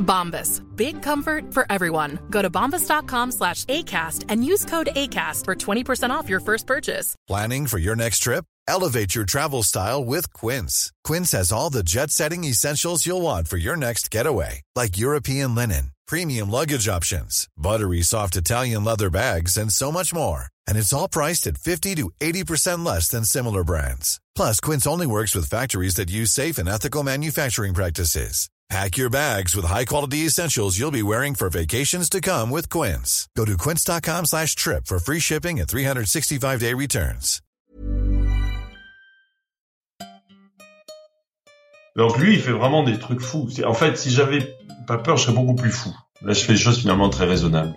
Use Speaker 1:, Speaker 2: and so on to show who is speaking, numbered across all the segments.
Speaker 1: Bombas. Big comfort for everyone. Go to bombas.com slash ACAST and use code ACAST for 20% off your first purchase.
Speaker 2: Planning for your next trip? Elevate your travel style with Quince. Quince has all the jet setting essentials you'll want for your next getaway, like European linen, premium luggage options, buttery soft Italian leather bags, and so much more. And it's all priced at 50 to 80% less than similar brands. Plus, Quince only works with factories that use safe and ethical manufacturing practices. Pack your bags with high-quality essentials you'll be wearing for vacations to come with Quince. Go to quince.com slash trip for free shipping and 365-day returns.
Speaker 3: Donc lui, il fait vraiment des trucs fous. En fait, si j'avais pas peur, je serais beaucoup plus fou. Là, je fais des choses finalement très raisonnables.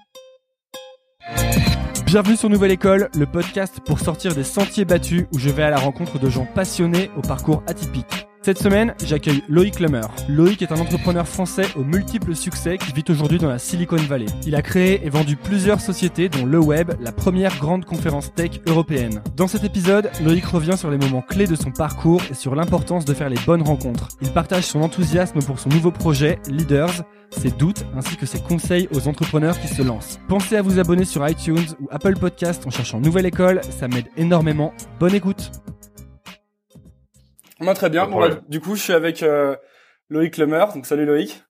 Speaker 4: Bienvenue sur Nouvelle École, le podcast pour sortir des sentiers battus où je vais à la rencontre de gens passionnés au parcours atypique. Cette semaine, j'accueille Loïc Lemer. Loïc est un entrepreneur français aux multiples succès qui vit aujourd'hui dans la Silicon Valley. Il a créé et vendu plusieurs sociétés dont le web, la première grande conférence tech européenne. Dans cet épisode, Loïc revient sur les moments clés de son parcours et sur l'importance de faire les bonnes rencontres. Il partage son enthousiasme pour son nouveau projet, Leaders, ses doutes ainsi que ses conseils aux entrepreneurs qui se lancent. Pensez à vous abonner sur iTunes ou Apple Podcast en cherchant Nouvelle École, ça m'aide énormément. Bonne écoute moi, très bien. Bon, bah, du coup, je suis avec euh, Loïc Lemer. Donc, salut Loïc.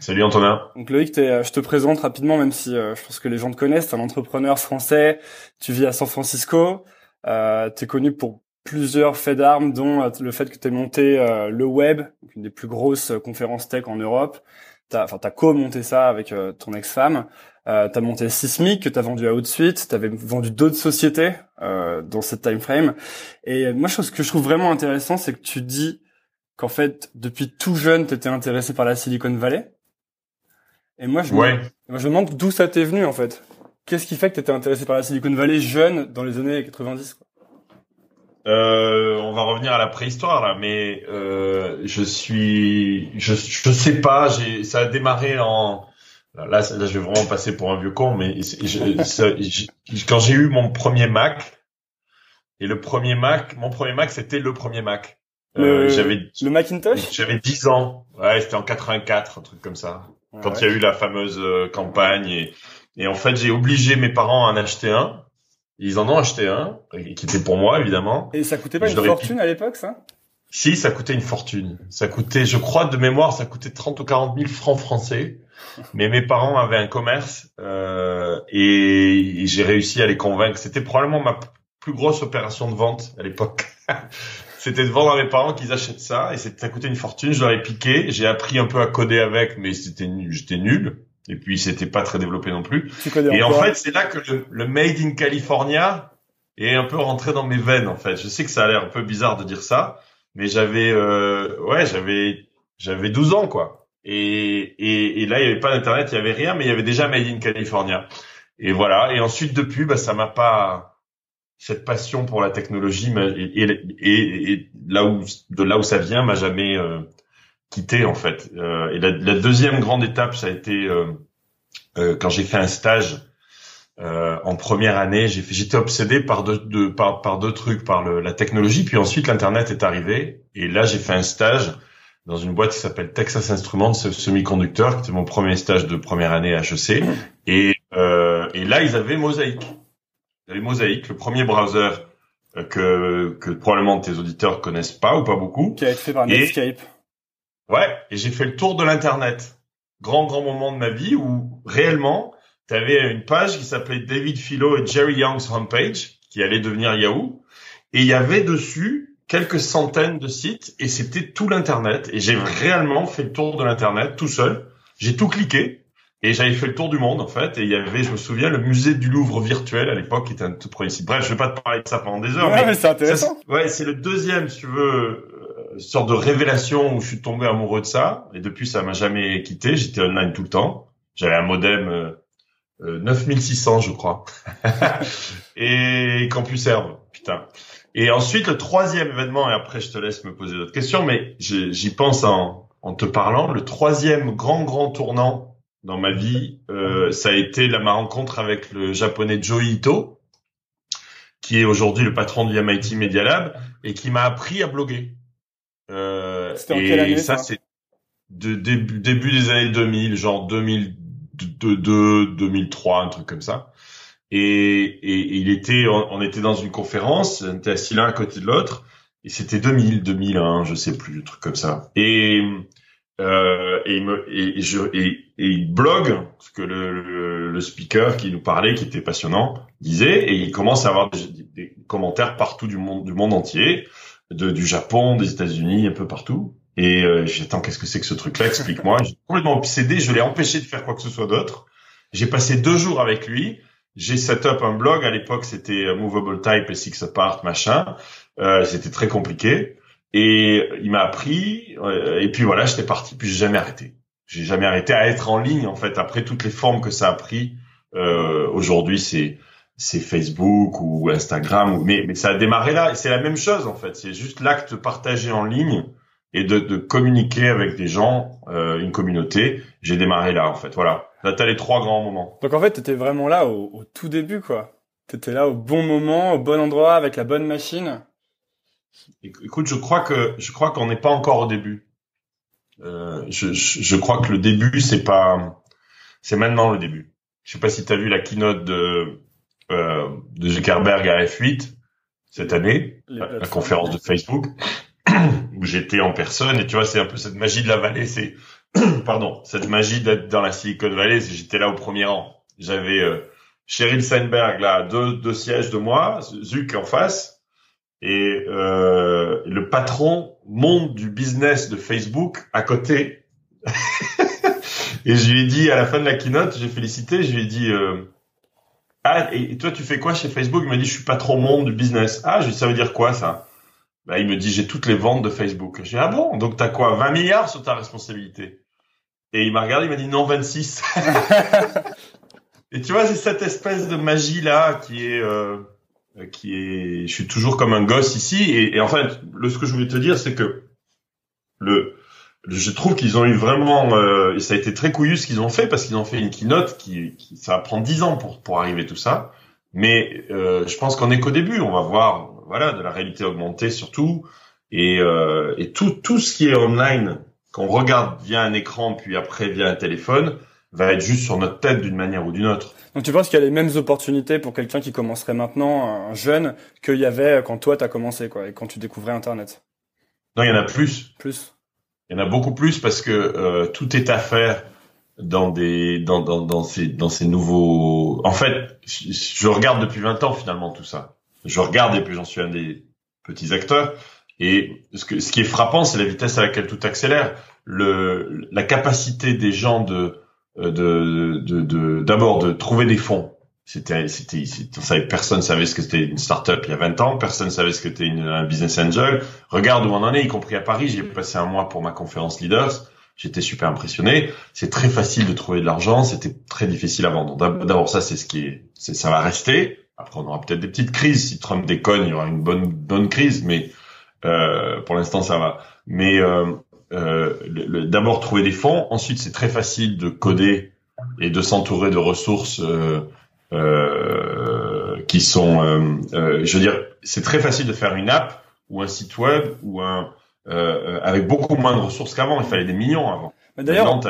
Speaker 3: Salut Antonin.
Speaker 4: Donc Loïc, euh, je te présente rapidement, même si euh, je pense que les gens te connaissent. Tu es un entrepreneur français. Tu vis à San Francisco. Euh, tu es connu pour plusieurs faits d'armes, dont le fait que tu aies monté le web, une des plus grosses conférences tech en Europe. T'as, enfin, t'as co-monté ça avec ton ex-femme. Euh, tu as monté Sismic que tu as vendu à Outsuite, tu avais vendu d'autres sociétés euh, dans cette time frame. Et moi, ce que je trouve vraiment intéressant, c'est que tu dis qu'en fait, depuis tout jeune, tu étais intéressé par la Silicon Valley. Et moi, je, me, moi, je me demande d'où ça t'est venu, en fait. Qu'est-ce qui fait que tu étais intéressé par la Silicon Valley jeune dans les années 90 quoi?
Speaker 3: Euh, on va revenir à la préhistoire là, mais euh, je suis, je, je sais pas, j'ai, ça a démarré en Là, là, je vais vraiment passer pour un vieux con, mais quand j'ai eu mon premier Mac, et le premier Mac, mon premier Mac, c'était le premier Mac.
Speaker 4: Euh, j'avais le Macintosh?
Speaker 3: J'avais 10 ans. Ouais, c'était en 84, un truc comme ça. quand il y a eu la fameuse euh, campagne et, et en fait, j'ai obligé mes parents à en acheter un. Ils en ont acheté un, qui était pour moi évidemment.
Speaker 4: Et ça coûtait pas une fortune à l'époque, ça?
Speaker 3: Si, ça coûtait une fortune. Ça coûtait, je crois de mémoire, ça coûtait 30 ou 40 000 francs français. Mais mes parents avaient un commerce euh, et, j'ai réussi à les convaincre. C'était probablement ma plus grosse opération de vente à l'époque. C'était de vendre à mes parents qu'ils achètent ça et ça coûtait une fortune. Je leur ai piqué. J'ai appris un peu à coder avec, mais c'était j'étais nul. Et puis c'était pas très développé non plus. et en fait, c'est là que le, le, Made in California est un peu rentré dans mes veines. En fait, je sais que ça a l'air un peu bizarre de dire ça, mais j'avais euh, ouais, j'avais j'avais 12 ans quoi. Et, et, et là, il n'y avait pas d'internet, il y avait rien, mais il y avait déjà Made in California. Et voilà. Et ensuite, depuis, bah, ça m'a pas cette passion pour la technologie et, et, et, là où de là où ça vient m'a jamais euh, quitté en fait. Euh, et la, la, deuxième grande étape, ça a été euh, euh quand j'ai fait un stage euh, en première année. J'ai j'étais obsédé par deux, deux par, par deux trucs, par le, la technologie, puis ensuite l'internet est arrivé. Et là, j'ai fait un stage dans une boîte qui s'appelle Texas Instruments Semiconductor, qui était mon premier stage de première année à HEC. Et, euh, et là, ils avaient Mosaic. Ils avaient Mosaic, le premier browser euh, que, que probablement tes auditeurs connaissent pas ou pas beaucoup.
Speaker 4: Qui a été fait par Netscape.
Speaker 3: ouais, et j'ai fait le tour de l'Internet. Grand, grand moment de ma vie où réellement, tu avais une page qui s'appelait David Philo et Jerry Young's homepage. qui allait devenir Yahoo. Et il y avait dessus quelques centaines de sites et c'était tout l'internet. Et j'ai réellement fait le tour de l'internet tout seul. J'ai tout cliqué et j'avais fait le tour du monde en fait. Et il y avait, je me souviens, le musée du Louvre virtuel à l'époque qui était un tout premier site. Bref, je vais pas te parler de ça pendant des heures.
Speaker 4: Ouais, mais, c'est intéressant.
Speaker 3: ouais, c'est le deuxième, si tu veux, euh, sorte de révélation où je suis tombé amoureux de ça. Et depuis, ça m'a jamais quitté. J'étais online tout le temps. J'avais un modem euh, euh, 9600, je crois. et Campus Herbe, putain. Et ensuite, le troisième événement, et après je te laisse me poser d'autres questions, mais j'y pense en, en te parlant, le troisième grand, grand tournant dans ma vie, euh, ça a été la, ma rencontre avec le japonais Joe Ito, qui est aujourd'hui le patron du MIT Media Lab, et qui m'a appris à bloguer.
Speaker 4: Euh, C'était en quelle année,
Speaker 3: ça, c'est de début, début des années 2000, genre 2002, 2003, un truc comme ça. Et, et, il était, on, était dans une conférence, on était assis l'un à côté de l'autre, et c'était 2000, 2001, je sais plus, un truc comme ça. Et euh, et, me, et, je, et, il blogue ce que le, le, le, speaker qui nous parlait, qui était passionnant, disait, et il commence à avoir des, des commentaires partout du monde, du monde entier, de, du Japon, des États-Unis, un peu partout. Et euh, j'ai attends, qu'est-ce que c'est que ce truc-là? Explique-moi. J'ai complètement obsédé, je l'ai empêché de faire quoi que ce soit d'autre. J'ai passé deux jours avec lui j'ai set up un blog. À l'époque, c'était euh, Movable Type et Six Apart, machin. Euh, c'était très compliqué. Et il m'a appris. Euh, et puis voilà, j'étais parti. Puis j'ai jamais arrêté. J'ai jamais arrêté à être en ligne, en fait, après toutes les formes que ça a pris. Euh, Aujourd'hui, c'est c'est Facebook ou Instagram. Mais, mais ça a démarré là. C'est la même chose, en fait. C'est juste l'acte partagé en ligne et de, de communiquer avec des gens, euh, une communauté. J'ai démarré là, en fait. Voilà. Là, t'as les trois grands moments.
Speaker 4: Donc en fait, t'étais vraiment là au, au, tout début, quoi. T'étais là au bon moment, au bon endroit, avec la bonne machine.
Speaker 3: Écoute, je crois que je crois qu'on n'est pas encore au début. Euh, je, je, je, crois que le début, c'est pas, c'est maintenant le début. Je sais pas si t'as vu la keynote de euh, de Zuckerberg à F8 cette année, la, la conférence de Facebook, où j'étais en personne. Et tu vois, c'est un peu cette magie de la vallée. C'est pardon, cette magie d'être dans la Silicon Valley, j'étais là au premier rang. J'avais euh, Sheryl Sandberg là, deux, sièges de moi, Zuck en face, et euh, le patron monde du business de Facebook à côté. et je lui ai dit à la fin de la keynote, j'ai félicité, je lui ai dit euh, ah et toi tu fais quoi chez Facebook? Il m'a dit je suis patron monde du business. Ah, je lui ça veut dire quoi ça? Bah, il me dit j'ai toutes les ventes de Facebook. J'ai dit ah bon? Donc t'as quoi? 20 milliards sur ta responsabilité. Et il m'a regardé il m'a dit non 26. et tu vois c'est cette espèce de magie là qui est euh, qui est je suis toujours comme un gosse ici. Et, et en fait le ce que je voulais te dire c'est que le je trouve qu'ils ont eu vraiment euh, et ça a été très couillu ce qu'ils ont fait parce qu'ils ont fait une keynote qui, qui ça va prendre 10 ans pour pour arriver tout ça. Mais euh, je pense qu'on est qu'au début. On va voir voilà, de la réalité augmentée surtout, et, euh, et tout, tout ce qui est online, qu'on regarde via un écran puis après via un téléphone, va être juste sur notre tête d'une manière ou d'une autre.
Speaker 4: Donc tu penses qu'il y a les mêmes opportunités pour quelqu'un qui commencerait maintenant, un jeune, qu'il y avait quand toi t'as commencé, quoi, et quand tu découvrais Internet?
Speaker 3: Non, il y en a plus.
Speaker 4: Plus.
Speaker 3: Il y en a beaucoup plus parce que euh, tout est à faire dans des dans, dans, dans ces dans ces nouveaux. En fait, je, je regarde depuis 20 ans finalement tout ça je regarde et puis j'en suis un des petits acteurs. Et ce, que, ce qui est frappant, c'est la vitesse à laquelle tout accélère, le, la capacité des gens de de de d'abord de, de, trouver des fonds. C'était c'était on savait personne savait ce que c'était une startup il y a 20 ans, personne savait ce que c'était un business angel. Regarde où on en est, y compris à Paris. J'ai passé un mois pour ma conférence leaders. J'étais super impressionné. C'est très facile de trouver de l'argent. C'était très difficile à vendre. D'abord, ça, c'est ce qui est, ça va rester. Après, on aura peut-être des petites crises. Si Trump déconne, il y aura une bonne bonne crise, mais euh, pour l'instant, ça va. Mais euh, euh, d'abord trouver des fonds. Ensuite, c'est très facile de coder et de s'entourer de ressources euh, euh, qui sont. Euh, je veux dire, c'est très facile de faire une app ou un site web ou un avec beaucoup moins de ressources qu'avant. Il fallait des millions avant.
Speaker 4: D'ailleurs,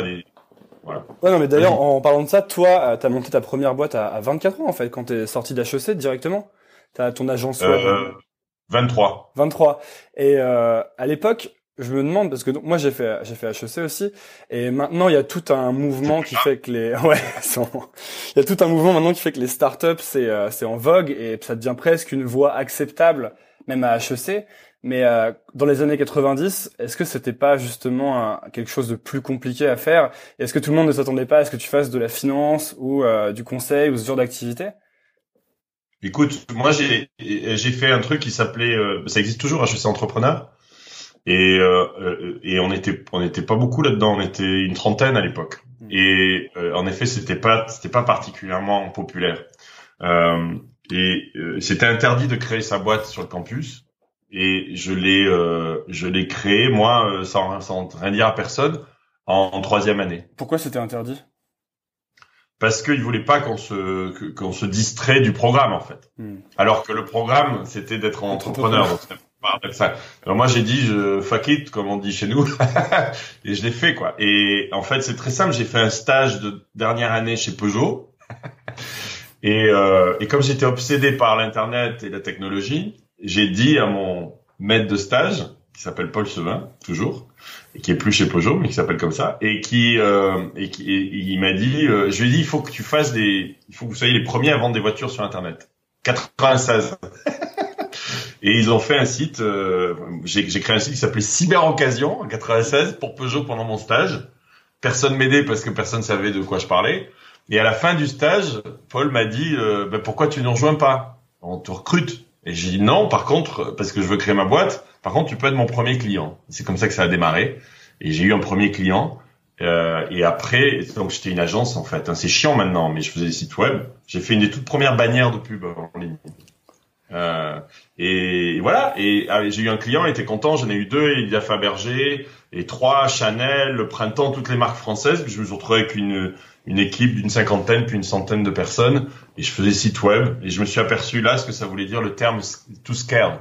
Speaker 4: voilà. Ouais, non, mais d'ailleurs, en parlant de ça, toi, euh, t'as monté ta première boîte à, à 24 ans, en fait, quand t'es sorti d'HEC directement. T'as ton agence web.
Speaker 3: Euh, 23.
Speaker 4: 23. Et euh, à l'époque, je me demande parce que donc, moi j'ai fait j'ai fait HEC aussi et maintenant il y a tout un mouvement qui fait que les ouais il y a tout un mouvement maintenant qui fait que les startups c'est euh, c'est en vogue et ça devient presque une voie acceptable même à HEC mais euh, dans les années 90 est-ce que c'était pas justement quelque chose de plus compliqué à faire? Est-ce que tout le monde ne s'attendait pas à ce que tu fasses de la finance ou euh, du conseil ou ce genre d'activité?
Speaker 3: Écoute, moi j'ai j'ai fait un truc qui s'appelait ça existe toujours HEC entrepreneur et, euh, euh, et on était on était pas beaucoup là-dedans, on était une trentaine à l'époque. Hmm. Et euh, en effet, c'était pas c'était pas particulièrement populaire. Euh, et c'était interdit de créer sa boîte sur le campus. Et je l'ai je l'ai créé moi sans, sans rien dire à personne en, troisième année.
Speaker 4: Pourquoi c'était interdit?
Speaker 3: Parce qu'ils voulaient pas qu'on se qu'on se distrait du programme en fait. Hmm. Alors que le programme c'était d'être entrepreneur. Alors moi j'ai dit je fuck it comme on dit chez nous et je l'ai fait quoi. Et en fait c'est très simple, j'ai fait un stage de dernière année chez Peugeot et, euh, et comme j'étais obsédé par l'internet et la technologie, j'ai dit à mon maître de stage qui s'appelle Paul Sevin toujours et qui est plus chez Peugeot mais qui s'appelle comme ça et qui euh, et qui il m'a dit euh, je lui ai dit il faut que tu fasses des il faut que vous soyez les premiers à vendre des voitures sur internet 96 Et ils ont fait un site, euh, j'ai créé un site qui s'appelait Cyber Occasion en 96 pour Peugeot pendant mon stage. Personne m'aidait parce que personne savait de quoi je parlais. Et à la fin du stage, Paul m'a dit euh, bah, pourquoi tu ne rejoins pas? On te recrute. Et j'ai dit non, par contre, parce que je veux créer ma boîte. Par contre, tu peux être mon premier client. C'est comme ça que ça a démarré. Et j'ai eu un premier client. Euh, et après, donc j'étais une agence en fait. Hein, c'est chiant maintenant, mais je faisais des sites web. J'ai fait une des toutes premières bannières de pub en ligne. Euh, et voilà. Et ah, j'ai eu un client, il était content. J'en ai eu deux. Il a et trois Chanel, le printemps, toutes les marques françaises. Je me suis retrouvé avec une une équipe d'une cinquantaine puis une centaine de personnes et je faisais site web et je me suis aperçu là ce que ça voulait dire le terme to scale.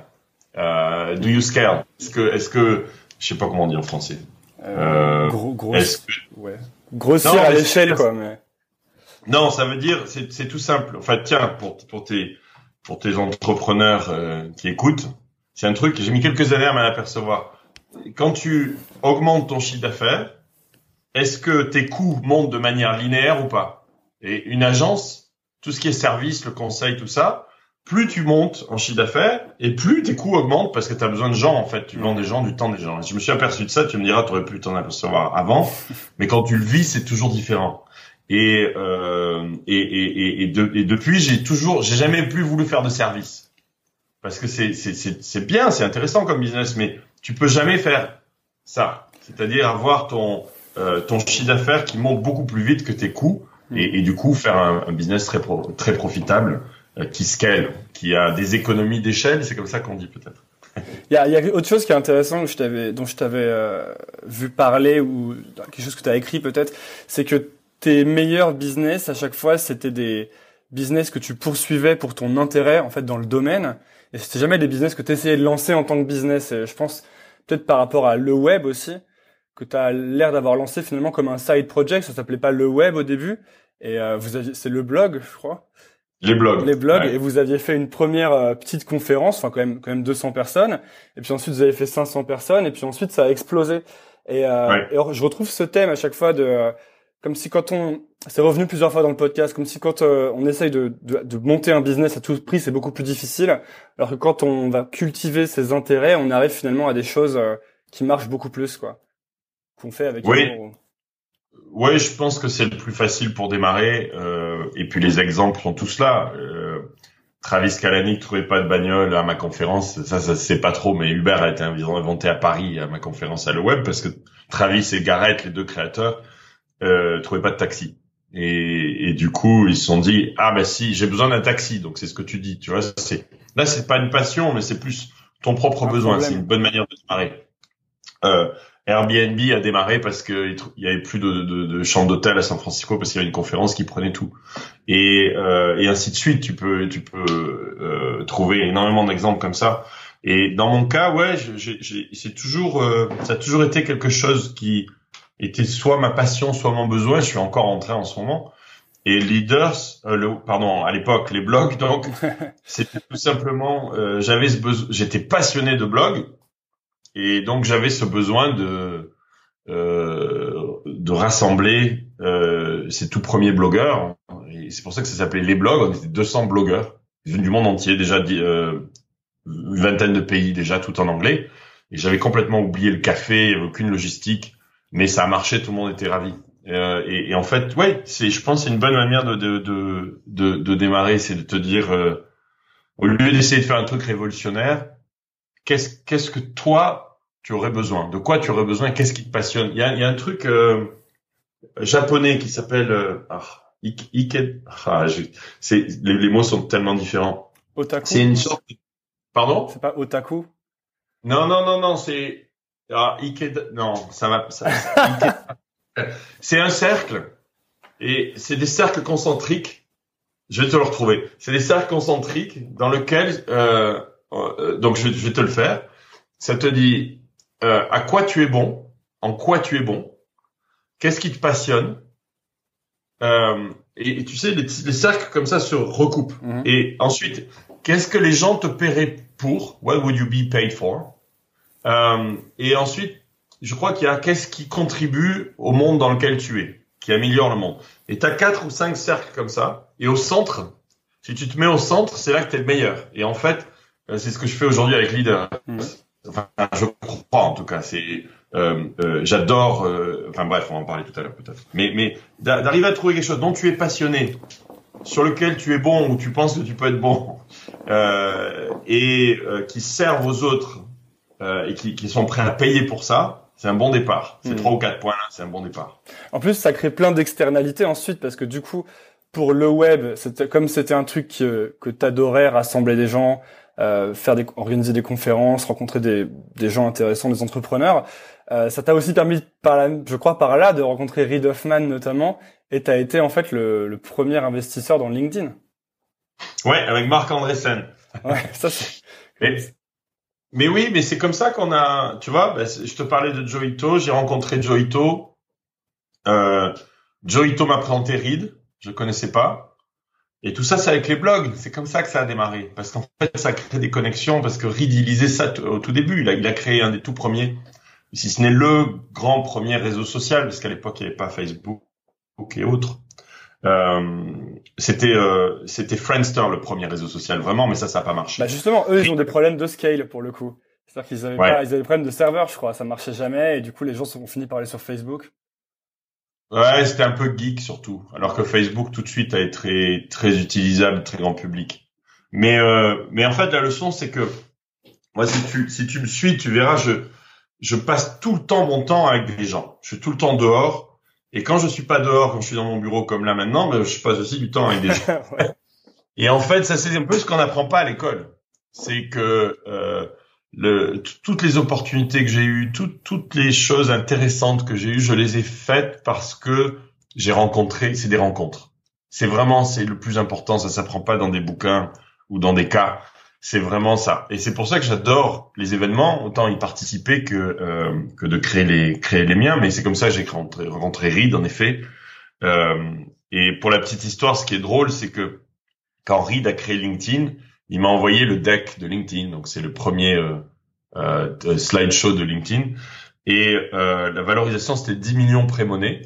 Speaker 3: Euh, do you scale Est-ce que est-ce que je sais pas comment on dit en français.
Speaker 4: Euh, euh gros, gros, ouais. Grossir à l'échelle quoi. Mais...
Speaker 3: Non, ça veut dire c'est tout simple. En fait, tiens pour pour tes pour tes entrepreneurs euh, qui écoutent, c'est un truc j'ai mis quelques années à m'en apercevoir. Quand tu augmentes ton chiffre d'affaires, est-ce que tes coûts montent de manière linéaire ou pas? Et une agence, tout ce qui est service, le conseil, tout ça, plus tu montes en chiffre d'affaires et plus tes coûts augmentent parce que tu as besoin de gens en fait, tu vends des gens, du temps des gens. je me suis aperçu de ça, tu me diras, tu aurais pu t'en apercevoir avant, mais quand tu le vis, c'est toujours différent. Et, euh, et, et, et, de, et depuis, j'ai toujours, j'ai jamais plus voulu faire de service parce que c'est c'est bien, c'est intéressant comme business, mais tu peux jamais faire ça. C'est-à-dire avoir ton euh, ton chiffre d'affaires qui monte beaucoup plus vite que tes coûts et, du coup faire un, business très pro, très profitable euh, qui scale, qui a des économies d'échelle. C'est comme ça qu'on dit peut-être.
Speaker 4: Il y a, y a, autre chose qui est intéressant que je t'avais, dont je t'avais euh, vu parler ou quelque chose que tu as écrit peut-être, c'est que tes meilleurs business à chaque fois, c'était des business que tu poursuivais pour ton intérêt en fait dans le domaine et c'était jamais des business que tu essayais de lancer en tant que business et je pense peut-être par rapport à le web aussi que tu as l'air d'avoir lancé finalement comme un side project, ça s'appelait pas le web au début et euh, vous aviez c'est le blog, je crois.
Speaker 3: Les blogs.
Speaker 4: Les blogs et vous aviez fait une première euh, petite conférence, enfin quand même quand même 200 personnes et puis ensuite vous avez fait 500 personnes et puis ensuite ça a explosé. Et, euh, et je retrouve ce thème à chaque fois de comme si quand on, c'est revenu plusieurs fois dans le podcast, comme si quand euh, on essaye de, de, de, monter un business à tout prix, c'est beaucoup plus difficile, alors que quand on va cultiver ses intérêts, on arrive finalement à des choses euh, qui marchent beaucoup plus, quoi, qu'on fait avec.
Speaker 3: Oui. Oui, je pense que c'est le plus facile pour démarrer. Euh, et puis les exemples sont tous là. Euh, Travis Kalanick trouvait pas de bagnole à ma conférence. Ça, ça c'est pas trop, mais Uber a été inventé à Paris à ma conférence à le web parce que Travis et Garrett, les deux créateurs, euh, trouvaient pas de taxi. Et, et, du coup, ils se sont dit ah ben si j'ai besoin d'un taxi, donc c'est ce que tu dis, tu vois. C'est là c'est pas une passion, mais c'est plus ton propre besoin. C'est une bonne manière de démarrer. Euh, Airbnb a démarré parce que il y avait plus de, de, de chambres d'hôtel à San Francisco parce qu'il y avait une conférence qui prenait tout et, euh, et ainsi de suite. Tu peux tu peux euh, trouver énormément d'exemples comme ça. Et dans mon cas, ouais, c'est toujours euh, ça a toujours été quelque chose qui était soit ma passion, soit mon besoin. Je suis encore en train en ce moment. Et leaders, euh, le, pardon, à l'époque les blogs, donc c'était tout simplement, euh, j'avais ce besoin, j'étais passionné de blog Et donc j'avais ce besoin de euh, de rassembler euh, ces tout premiers blogueurs. Et c'est pour ça que ça s'appelait les blogs. On était 200 blogueurs venus du monde entier, déjà euh, une vingtaine de pays déjà, tout en anglais. Et j'avais complètement oublié le café, aucune logistique, mais ça a marché, tout le monde était ravi. Euh, et, et, en fait, ouais, c'est, je pense, c'est une bonne manière de de de, de, de démarrer, c'est de te dire, euh, au lieu d'essayer de faire un truc révolutionnaire, qu'est-ce qu'est-ce que toi tu aurais besoin De quoi tu aurais besoin? Qu'est-ce qui te passionne? Il y a, il y a un truc euh, japonais qui s'appelle euh, ah, ah, c'est les, les, mots sont tellement différents.
Speaker 4: Otaku?
Speaker 3: C'est une sorte. Pardon?
Speaker 4: C'est pas otaku?
Speaker 3: Non non non non c'est ah, Ike. Non ça va. Ça, c'est un cercle et c'est des cercles concentriques. Je vais te le retrouver. C'est des cercles concentriques dans lesquels euh, euh, donc je, je, vais te le faire. Ça te dit euh, à quoi tu es bon, en quoi tu es bon, qu'est-ce qui te passionne? Euh, et, et, tu sais, les, les, cercles comme ça se recoupent. -hmm. Et ensuite, qu'est-ce que les gens te paieraient pour? What would you be paid for? Euh, Et ensuite, je crois qu'il y a qu'est-ce qui contribue au monde dans lequel tu es, qui améliore le monde. Et tu as quatre ou cinq cercles comme ça. Et au centre, si tu te mets au centre, c'est là que tu es le meilleur. Et en fait, euh, c'est ce que je fais aujourd'hui avec Leader. Mmh. Enfin, je crois en tout cas. C'est, euh, euh, j'adore. Euh, enfin bref, on va en parler tout à l'heure peut-être. Mais, mais d'arriver à trouver quelque chose dont tu es passionné, sur lequel tu es bon ou tu penses que tu peux être bon, et qui servent aux autres et qui, qui sont prêts à payer pour ça. C'est un bon départ. C'est trois mmh. ou quatre points là, c'est un bon départ.
Speaker 4: En plus, ça crée plein d'externalités ensuite parce que du coup, pour le web, comme c'était un truc que, que t'adorais, rassembler des gens, euh, faire des, organiser des conférences, rencontrer des, des gens intéressants, des entrepreneurs. Euh, ça t'a aussi permis, par je crois par là, de rencontrer Reid Hoffman notamment, et t'as été en fait le, le, premier investisseur dans LinkedIn.
Speaker 3: Ouais, avec Marc Andreessen.
Speaker 4: ouais, ça c'est.
Speaker 3: Mais, mais, oui, mais c'est comme ça qu'on a, tu vois, bah, je te parlais de Joito, j'ai rencontré Joito. Euh, Joito m'a présenté Reid, je connaissais pas. Et tout ça, c'est avec les blogs. C'est comme ça que ça a démarré. Parce qu'en fait, ça crée des connexions. Parce que Reed, il lisait ça au tout début. Il a, il a créé un des tout premiers, si ce n'est le grand premier réseau social, parce qu'à l'époque, il n'y avait pas Facebook et autres. Euh, c'était euh, c'était Friendster le premier réseau social vraiment mais ça ça n'a pas marché.
Speaker 4: Bah justement eux ils ont des problèmes de scale pour le coup. C'est-à-dire qu'ils avaient ouais. pas, ils avaient des problèmes de serveur je crois ça marchait jamais et du coup les gens ont fini par aller sur Facebook.
Speaker 3: Ouais, c'était un peu geek surtout, alors que Facebook tout de suite a été très très utilisable, très grand public. Mais euh, mais en fait la leçon c'est que moi si tu si tu me suis, tu verras je je passe tout le temps mon temps avec des gens. Je suis tout le temps dehors et quand je suis pas dehors, quand je suis dans mon bureau comme là maintenant, ben, je passe aussi du temps avec des gens. ouais. Et en fait, ça c'est un peu ce qu'on n'apprend pas à l'école. C'est que euh, le, toutes les opportunités que j'ai eues, toutes, toutes les choses intéressantes que j'ai eues, je les ai faites parce que j'ai rencontré, c'est des rencontres. C'est vraiment, c'est le plus important, ça s'apprend pas dans des bouquins ou dans des cas. C'est vraiment ça. Et c'est pour ça que j'adore les événements, autant y participer que euh, que de créer les créer les miens. Mais c'est comme ça que j'ai rencontré, rencontré Reed, en effet. Euh, et pour la petite histoire, ce qui est drôle, c'est que quand Reed a créé LinkedIn, il m'a envoyé le deck de LinkedIn. Donc c'est le premier euh, euh, slideshow de LinkedIn. Et euh, la valorisation, c'était 10 millions pré-monnaie.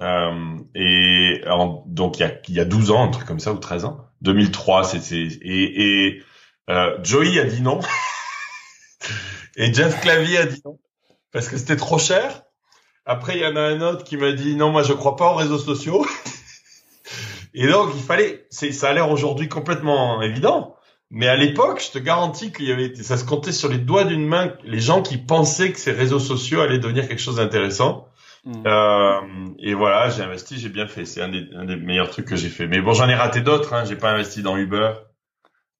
Speaker 3: Et donc il y, a, il y a 12 ans, un truc comme ça, ou 13 ans. 2003, c'est... Et, et Joey a dit non. et Jeff Clavier a dit non. Parce que c'était trop cher. Après, il y en a un autre qui m'a dit non, moi je crois pas aux réseaux sociaux. et donc, il fallait... Ça a l'air aujourd'hui complètement évident. Mais à l'époque, je te garantis qu'il y avait, ça se comptait sur les doigts d'une main, les gens qui pensaient que ces réseaux sociaux allaient devenir quelque chose d'intéressant. Mmh. Euh, et voilà, j'ai investi, j'ai bien fait. C'est un des, un des meilleurs trucs que j'ai fait. Mais bon, j'en ai raté d'autres. Hein. J'ai pas investi dans Uber.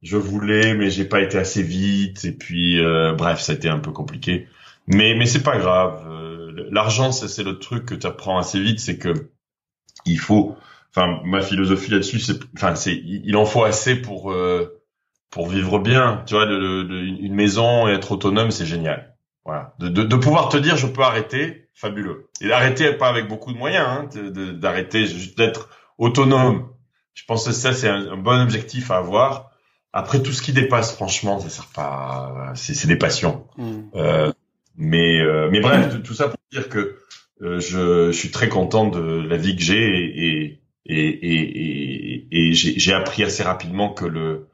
Speaker 3: Je voulais, mais j'ai pas été assez vite. Et puis, euh, bref, ça a été un peu compliqué. Mais mais c'est pas grave. Euh, L'argent, c'est le truc que tu apprends assez vite, c'est que il faut. Enfin, ma philosophie là-dessus, c'est, enfin, c'est, il en faut assez pour euh, pour vivre bien. Tu vois, de, de, une maison et être autonome, c'est génial. Voilà. De, pouvoir te dire, je peux arrêter, fabuleux. Et d'arrêter pas avec beaucoup de moyens, hein, d'arrêter juste d'être autonome. Je pense que ça, c'est un, un, bon objectif à avoir. Après, tout ce qui dépasse, franchement, ça sert pas. C'est des passions. Mm. Euh, mais euh, mais bref, tout ça pour dire que euh, je, je, suis très content de la vie que j'ai et et et, et, et j'ai appris assez rapidement que le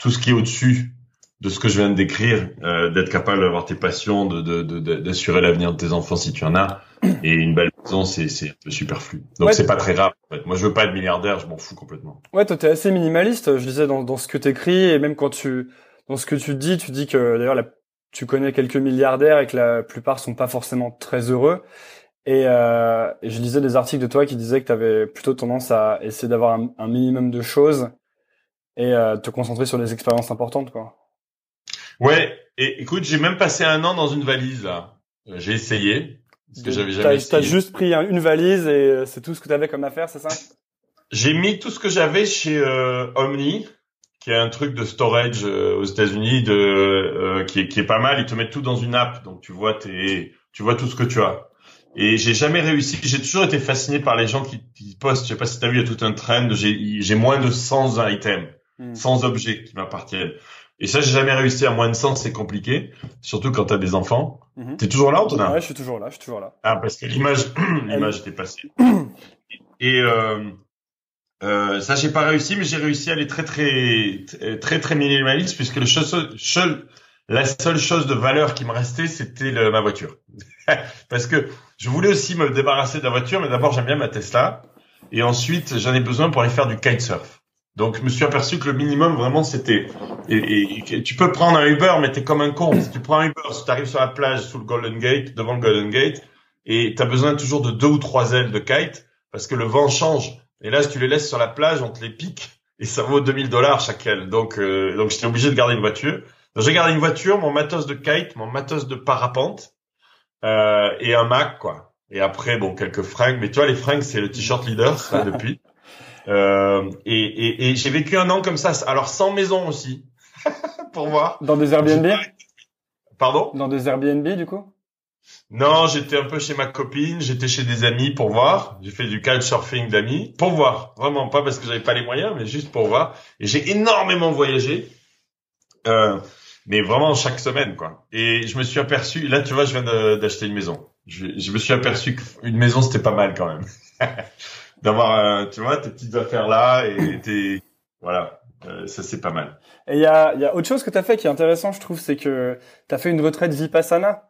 Speaker 3: tout ce qui est au-dessus de ce que je viens de décrire, euh, d'être capable d'avoir tes passions, de d'assurer de, l'avenir de tes enfants si tu en as, et une belle maison, c'est c'est un peu superflu. Donc c'est pas très grave. En fait. Moi, je veux pas être milliardaire, je m'en fous complètement.
Speaker 4: Ouais, toi, t'es assez minimaliste. Je disais dans, dans ce que t'écris et même quand tu dans ce que tu dis, tu dis que d'ailleurs tu connais quelques milliardaires et que la plupart sont pas forcément très heureux. Et, euh, et je lisais des articles de toi qui disaient que tu avais plutôt tendance à essayer d'avoir un, un, minimum de choses et euh, te concentrer sur les expériences importantes, quoi.
Speaker 3: Ouais, et écoute, j'ai même passé un an dans une valise là. Euh, j'ai essayé parce que j'avais jamais.
Speaker 4: T'as juste pris une valise et euh, c'est tout ce que tu avais comme affaire, c'est ça?
Speaker 3: J'ai mis tout ce que j'avais chez euh, Omni, qui est un truc de storage aux États-Unis, de qui est qui est pas mal. Ils te mettent tout dans une app, donc tu vois tes, tu vois tout ce que tu as. Et j'ai jamais réussi. J'ai toujours été fasciné par les gens qui, qui postent. Je sais pas si t'as vu, il y a tout un trend. J'ai moins de 100 items, 100 hmm. objets qui m'appartiennent. Et ça, j'ai jamais réussi à moins de 100, c'est compliqué. Surtout quand t'as des enfants. Mm T'es toujours là, Antonin?
Speaker 4: Ouais, je suis toujours là, je suis toujours là.
Speaker 3: Ah, parce que l'image, l'image était passée. Et euh, euh, ça, j'ai pas réussi, mais j'ai réussi à aller très, très, très, très, minimaliste, puisque le seul, la seule chose de valeur qui me restait, c'était ma voiture. parce que je voulais aussi me débarrasser de la voiture, mais d'abord, j'aime bien ma Tesla. Et ensuite, j'en ai besoin pour aller faire du kitesurf. Donc je me suis aperçu que le minimum vraiment c'était et, et, tu peux prendre un Uber mais t'es comme un con. Si tu prends un Uber, si tu arrives sur la plage sous le Golden Gate, devant le Golden Gate et tu as besoin toujours de deux ou trois ailes de kite parce que le vent change. Et là si tu les laisses sur la plage, on te les pique et ça vaut 2000 dollars chaque aile. Donc euh, donc j'étais obligé de garder une voiture. Donc j'ai gardé une voiture, mon matos de kite, mon matos de parapente euh, et un Mac quoi. Et après bon quelques fringues, mais tu vois les fringues c'est le t-shirt leader ça depuis. Euh, et, et, et j'ai vécu un an comme ça, alors sans maison aussi, pour voir.
Speaker 4: Dans des Airbnb
Speaker 3: Pardon?
Speaker 4: Dans des Airbnb du coup?
Speaker 3: Non, j'étais un peu chez ma copine, j'étais chez des amis pour voir. J'ai fait du couchsurfing d'amis pour voir, vraiment pas parce que j'avais pas les moyens, mais juste pour voir. Et j'ai énormément voyagé. Euh, mais vraiment chaque semaine quoi. Et je me suis aperçu, là tu vois, je viens d'acheter une maison. Je, je, me suis aperçu qu'une maison c'était pas mal quand même. d'avoir, euh, tu vois, tes petites affaires là et tes, voilà, euh, ça c'est pas mal.
Speaker 4: Et il y a, y a autre chose que tu as fait qui est intéressant, je trouve, c'est que tu as fait une retraite Vipassana.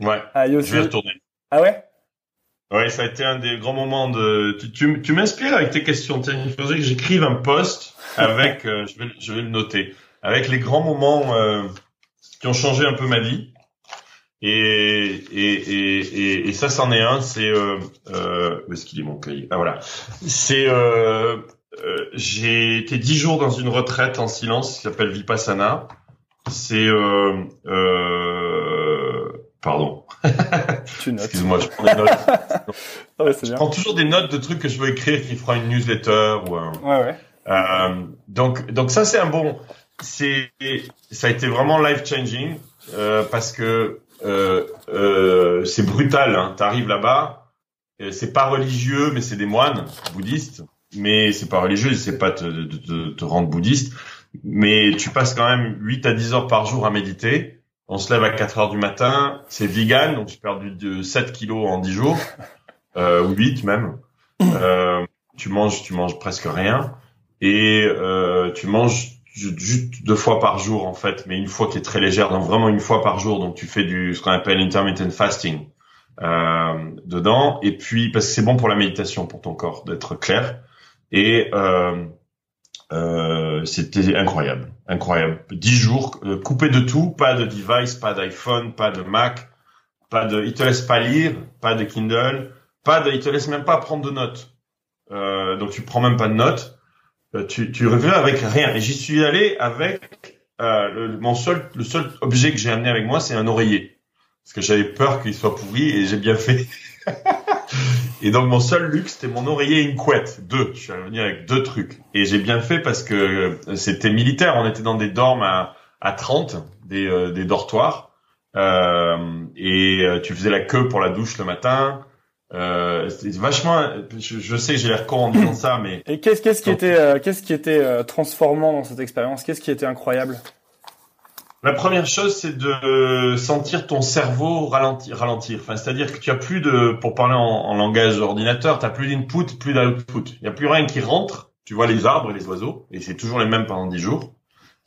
Speaker 3: Ouais. Ah, je vais retourner.
Speaker 4: Ah ouais?
Speaker 3: Ouais, ça a été un des grands moments de. Tu, tu, m'inspires avec tes questions. Il faudrait que j'écrive un post avec. euh, je, vais, je vais le noter. Avec les grands moments euh, qui ont changé un peu ma vie. Et, et, et, et, ça, c'en est un. C'est euh, euh, où est-ce qu'il est mon cahier? Ah voilà. C'est euh, euh, j'ai été dix jours dans une retraite en silence qui s'appelle Vipassana. C'est euh, pardon. Excuse-moi, je prends des notes. ouais, je prends toujours des notes de trucs que je veux écrire qui fera une newsletter ou un.
Speaker 4: Ouais ouais.
Speaker 3: Euh, donc donc ça c'est un bon. C'est ça a été vraiment life changing euh, parce que euh, euh, c'est brutal. Hein. T'arrives là-bas, c'est pas religieux, mais c'est des moines bouddhistes. Mais c'est pas religieux, c'est pas te, te, te, rendre bouddhiste. Mais tu passes quand même 8 à 10 heures par jour à méditer. On se lève à 4 heures du matin. C'est vegan, donc j'ai perdu de 7 kilos en 10 jours, euh, ou 8 même. Euh, tu manges, tu manges presque rien, et euh, tu manges juste deux fois par jour en fait, mais une fois qui est très légère, donc vraiment une fois par jour. Donc tu fais du ce qu'on appelle intermittent fasting euh, dedans, et puis parce que c'est bon pour la méditation pour ton corps d'être clair. Et euh, euh, c'était incroyable, incroyable. Dix jours euh, coupé de tout, pas de device, pas d'iPhone, pas de Mac, pas de, il te laisse pas lire, pas de Kindle, pas de, il te laisse même pas prendre de notes. Euh, donc tu prends même pas de notes. Euh, tu, tu reviens avec rien. Et j'y suis allé avec euh, le, mon seul, le seul objet que j'ai amené avec moi, c'est un oreiller, parce que j'avais peur qu'il soit pourri et j'ai bien fait. et donc mon seul luxe, c'était mon oreiller et une couette, deux. Je suis revenu avec deux trucs. Et j'ai bien fait parce que c'était militaire. On était dans des dormes à, à 30, des, euh, des dortoirs. Euh, et tu faisais la queue pour la douche le matin. Euh, c'est vachement. Je, je, sais j'ai l'air con en disant ça, mais.
Speaker 4: Et qu'est-ce qu'est-ce qui était euh, qu'est-ce qui était euh, transformant dans cette expérience? Qu'est-ce qui était incroyable?
Speaker 3: La première chose, c'est de sentir ton cerveau ralentir. ralentir. Enfin, c'est-à-dire que tu as plus de, pour parler en, langage ordinateur, tu as plus d'input, plus d'output. Il y a plus rien qui rentre. Tu vois les arbres et les oiseaux, et c'est toujours les mêmes pendant dix jours.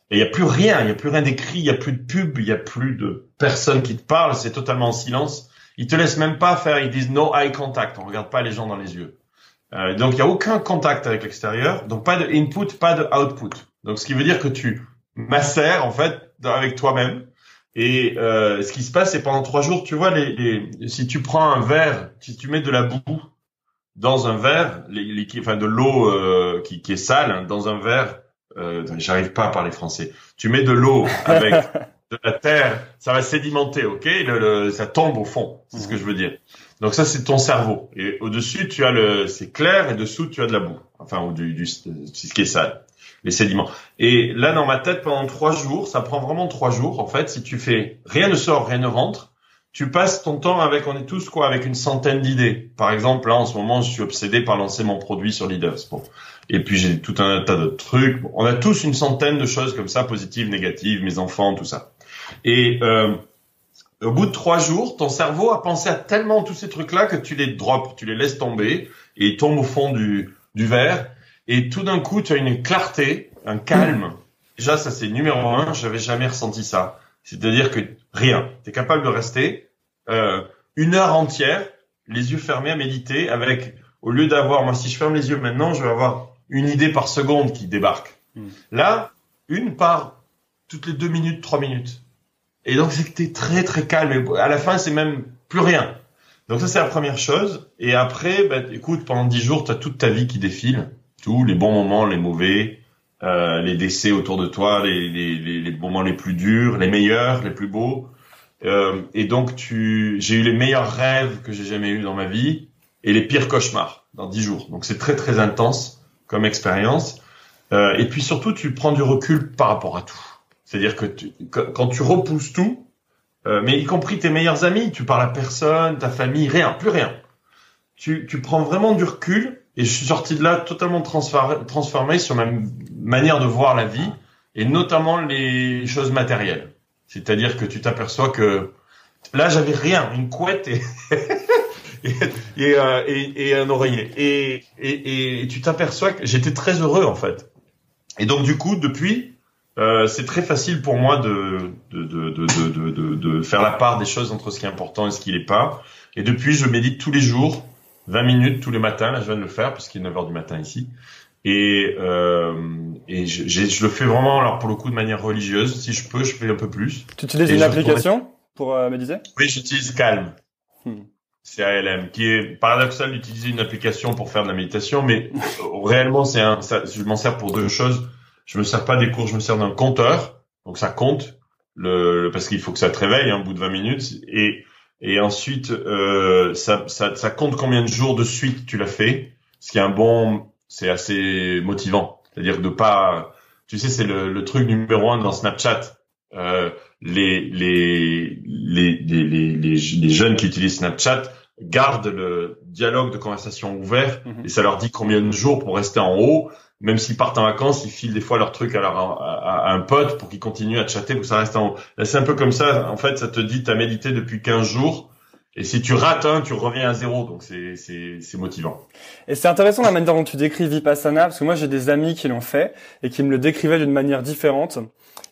Speaker 3: Et il y a plus rien, il y a plus rien d'écrit, il y a plus de pub, il y a plus de personnes qui te parlent. C'est totalement en silence ils te laissent même pas faire, ils disent no eye contact, on regarde pas les gens dans les yeux. Euh, donc il y a aucun contact avec l'extérieur, donc pas de input, pas de output. Donc ce qui veut dire que tu macères en fait avec toi-même. Et euh, ce qui se passe, c'est pendant trois jours, tu vois, les, les, si tu prends un verre, si tu mets de la boue dans un verre, les, les enfin de l'eau euh, qui, qui, est sale hein, dans un verre, euh, j'arrive pas à parler français. Tu mets de l'eau avec de la terre, ça va sédimenter, ok? Le, le, Ça tombe au fond, c'est ce que je veux dire. Donc ça, c'est ton cerveau. Et au-dessus, tu as le, c'est clair, et dessous, tu as de la boue, enfin ou du, du, ce qui est sale, les sédiments. Et là, dans ma tête, pendant trois jours, ça prend vraiment trois jours. En fait, si tu fais rien ne sort, rien ne rentre, tu passes ton temps avec, on est tous quoi, avec une centaine d'idées. Par exemple, là, en ce moment, je suis obsédé par lancer mon produit sur Leaders. Bon. Et puis j'ai tout un tas de trucs. On a tous une centaine de choses comme ça, positives, négatives, mes enfants, tout ça. Et euh, au bout de trois jours, ton cerveau a pensé à tellement tous ces trucs-là que tu les drops, tu les laisses tomber et ils tombent au fond du, du verre. Et tout d'un coup, tu as une clarté, un calme. Déjà, ça c'est numéro un. J'avais jamais ressenti ça. C'est-à-dire que rien. Tu es capable de rester euh, une heure entière, les yeux fermés à méditer, avec au lieu d'avoir, moi si je ferme les yeux maintenant, je vais avoir une idée par seconde qui débarque. Hmm. Là, une par toutes les deux minutes, trois minutes. Et donc c'est que t'es très très calme. Et à la fin, c'est même plus rien. Donc ça c'est la première chose. Et après, bah, écoute, pendant dix jours, t'as toute ta vie qui défile, tous les bons moments, les mauvais, euh, les décès autour de toi, les, les, les, moments les plus durs, les meilleurs, les plus beaux. Euh, et donc tu, j'ai eu les meilleurs rêves que j'ai jamais eu dans ma vie et les pires cauchemars dans dix jours. Donc c'est très très intense comme expérience. Euh, et puis surtout, tu prends du recul par rapport à tout. C'est-à-dire que tu, quand tu repousses tout, euh, mais y compris tes meilleurs amis, tu parles à personne, ta famille, rien, plus rien. Tu, tu prends vraiment du recul et je suis sorti de là totalement transformé sur ma manière de voir la vie et notamment les choses matérielles. C'est-à-dire que tu t'aperçois que là j'avais rien, une couette et euh, et, et, un oreiller. Et, et, et tu t'aperçois que j'étais très heureux en fait. Et donc du coup depuis euh, c'est très facile pour moi de de, de, de, de, faire la part des choses entre ce qui est important et ce qui n'est pas. Et depuis, je médite tous les jours, 20 minutes tous les matins. Là, je viens de le faire puisqu'il est 9 heures du matin ici. Et, euh, et je, je, le fais vraiment, alors pour le coup, de manière religieuse. Si je peux, je fais un peu plus.
Speaker 4: Tu utilises une application pour euh, méditer
Speaker 3: Oui, j'utilise Calm. Hmm. C'est ALM, qui est paradoxal d'utiliser une application pour faire de la méditation, mais réellement, c'est un, ça, je m'en sers pour deux choses je me sers pas des cours, je me sers d'un compteur. Donc ça compte le, parce qu'il faut que ça te réveille hein, au bout de 20 minutes et et ensuite euh, ça, ça, ça compte combien de jours de suite tu l'as fait? Ce qui est un bon, c'est assez motivant. C'est-à-dire de pas, tu sais, c'est le, le truc numéro un dans Snapchat. Euh, les, les, les, les, les, les, jeunes qui utilisent Snapchat gardent le dialogue de conversation ouvert mhm. et ça leur dit combien de jours pour rester en haut même s'ils partent en vacances, ils filent des fois leurs trucs à, à, un pote pour qu'ils continuent à chatter pour que ça reste en haut. c'est un peu comme ça. En fait, ça te dit, t'as médité depuis 15 jours. Et si tu rates un, tu reviens à zéro, donc c'est c'est c'est motivant.
Speaker 4: Et c'est intéressant la manière dont tu décris Vipassana, parce que moi j'ai des amis qui l'ont fait et qui me le décrivaient d'une manière différente.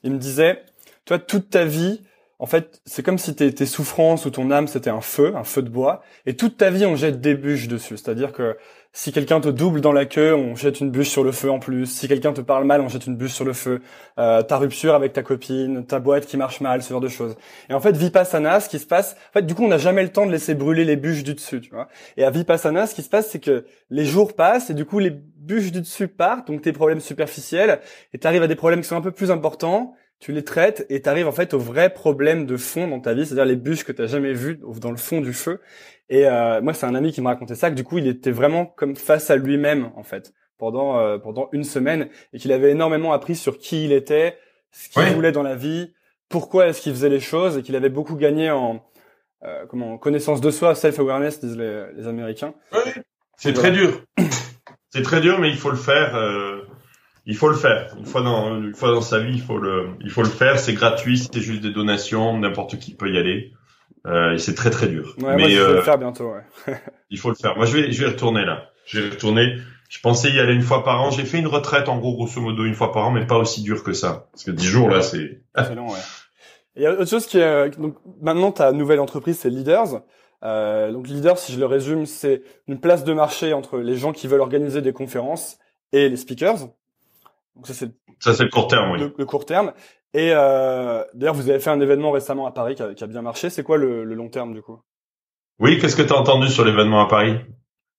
Speaker 4: Ils me disaient, toi, toute ta vie, en fait, c'est comme si tes, tes souffrances ou ton âme c'était un feu, un feu de bois, et toute ta vie on jette des bûches dessus. C'est-à-dire que si quelqu'un te double dans la queue, on jette une bûche sur le feu en plus. Si quelqu'un te parle mal, on jette une bûche sur le feu. Euh, ta rupture avec ta copine, ta boîte qui marche mal, ce genre de choses. Et en fait, Vipassana, ce qui se passe, en fait, du coup, on n'a jamais le temps de laisser brûler les bûches du dessus, tu vois. Et à Vipassana, ce qui se passe, c'est que les jours passent et du coup, les bûches du dessus partent, donc tes problèmes superficiels, et tu arrives à des problèmes qui sont un peu plus importants tu les traites et tu arrives en fait au vrai problème de fond dans ta vie, c'est-à-dire les bûches que tu jamais vues dans le fond du feu. Et euh, moi, c'est un ami qui me racontait ça, que du coup, il était vraiment comme face à lui-même en fait pendant euh, pendant une semaine et qu'il avait énormément appris sur qui il était, ce qu'il voulait dans la vie, pourquoi est-ce qu'il faisait les choses et qu'il avait beaucoup gagné en euh, comment connaissance de soi, self-awareness disent les, les Américains.
Speaker 3: C'est très dur. c'est très dur, mais il faut le faire. Euh il faut le faire. Une fois dans, une fois dans sa vie, il faut le, il faut le faire. C'est gratuit, c'est juste des donations, n'importe qui peut y aller. Euh, et c'est très très dur.
Speaker 4: Ouais, Mais moi, je vais euh, le faire bientôt. Ouais.
Speaker 3: il faut le faire. Moi, je vais, je vais retourner là. Je vais retourner. Je pensais y aller une fois par an. J'ai fait une retraite en gros, grosso modo, une fois par an, mais pas aussi dur que ça. Parce que dix jours là, c'est.
Speaker 4: c'est long, ouais. Et autre chose qui est, donc maintenant ta nouvelle entreprise, c'est Leaders. Euh, donc Leaders, si je le résume, c'est une place de marché entre les gens qui veulent organiser des conférences et les speakers.
Speaker 3: Donc ça c'est ça c'est le court terme, oui.
Speaker 4: Le, court terme. Et euh, d'ailleurs, vous avez fait un événement récemment à Paris qui a, qui a bien marché. C'est quoi le, le, long terme du coup?
Speaker 3: Oui, qu'est-ce que tu as entendu sur l'événement à Paris?